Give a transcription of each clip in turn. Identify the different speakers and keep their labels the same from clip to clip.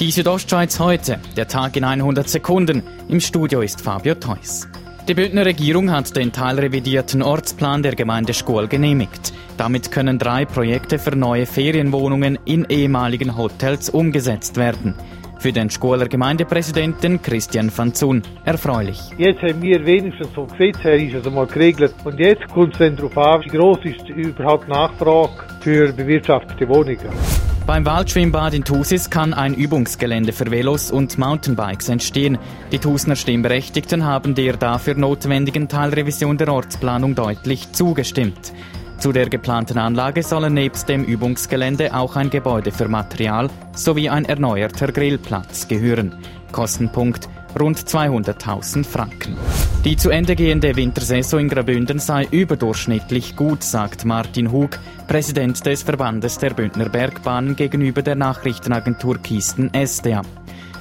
Speaker 1: Die Südostschweiz heute, der Tag in 100 Sekunden. Im Studio ist Fabio Theus. Die Bündner Regierung hat den teilrevidierten Ortsplan der Gemeinde Schkuhl genehmigt. Damit können drei Projekte für neue Ferienwohnungen in ehemaligen Hotels umgesetzt werden. Für den Schkuler Gemeindepräsidenten Christian van Zun erfreulich.
Speaker 2: Jetzt haben wir wenigstens vom Gesetz her ist es einmal geregelt. Und jetzt kommt es dann darauf an, wie groß ist überhaupt Nachfrage für bewirtschaftete Wohnungen.
Speaker 1: Beim Waldschwimmbad in Thusis kann ein Übungsgelände für Velos und Mountainbikes entstehen. Die Thusner Stimmberechtigten haben der dafür notwendigen Teilrevision der Ortsplanung deutlich zugestimmt. Zu der geplanten Anlage sollen nebst dem Übungsgelände auch ein Gebäude für Material sowie ein erneuerter Grillplatz gehören. Kostenpunkt rund 200.000 Franken. Die zu Ende gehende Wintersaison in Graubünden sei überdurchschnittlich gut, sagt Martin Hug, Präsident des Verbandes der Bündner Bergbahnen gegenüber der Nachrichtenagentur Kisten SDA.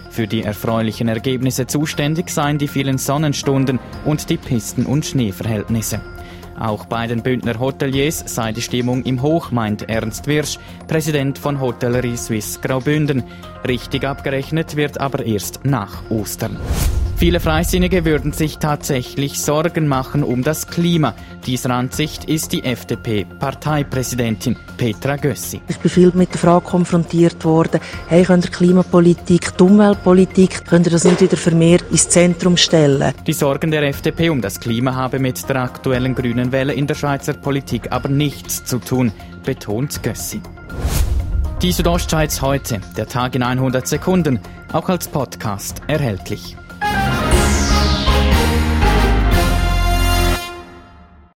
Speaker 1: Für die erfreulichen Ergebnisse zuständig seien die vielen Sonnenstunden und die Pisten- und Schneeverhältnisse. Auch bei den Bündner Hoteliers sei die Stimmung im Hoch, meint Ernst Wirsch, Präsident von Hotellerie Suisse Graubünden. Richtig abgerechnet wird aber erst nach Ostern. Viele Freisinnige würden sich tatsächlich Sorgen machen um das Klima. Dieser Ansicht ist die FDP-Parteipräsidentin Petra Gössi.
Speaker 3: Ich bin viel mit der Frage konfrontiert worden, hey, könnt ihr Klimapolitik, die Umweltpolitik, könnt ihr das nicht wieder für mehr ins Zentrum stellen?
Speaker 1: Die Sorgen der FDP um das Klima haben mit der aktuellen grünen Welle in der Schweizer Politik aber nichts zu tun, betont Gössi. Die Südostschweiz heute, der Tag in 100 Sekunden, auch als Podcast erhältlich.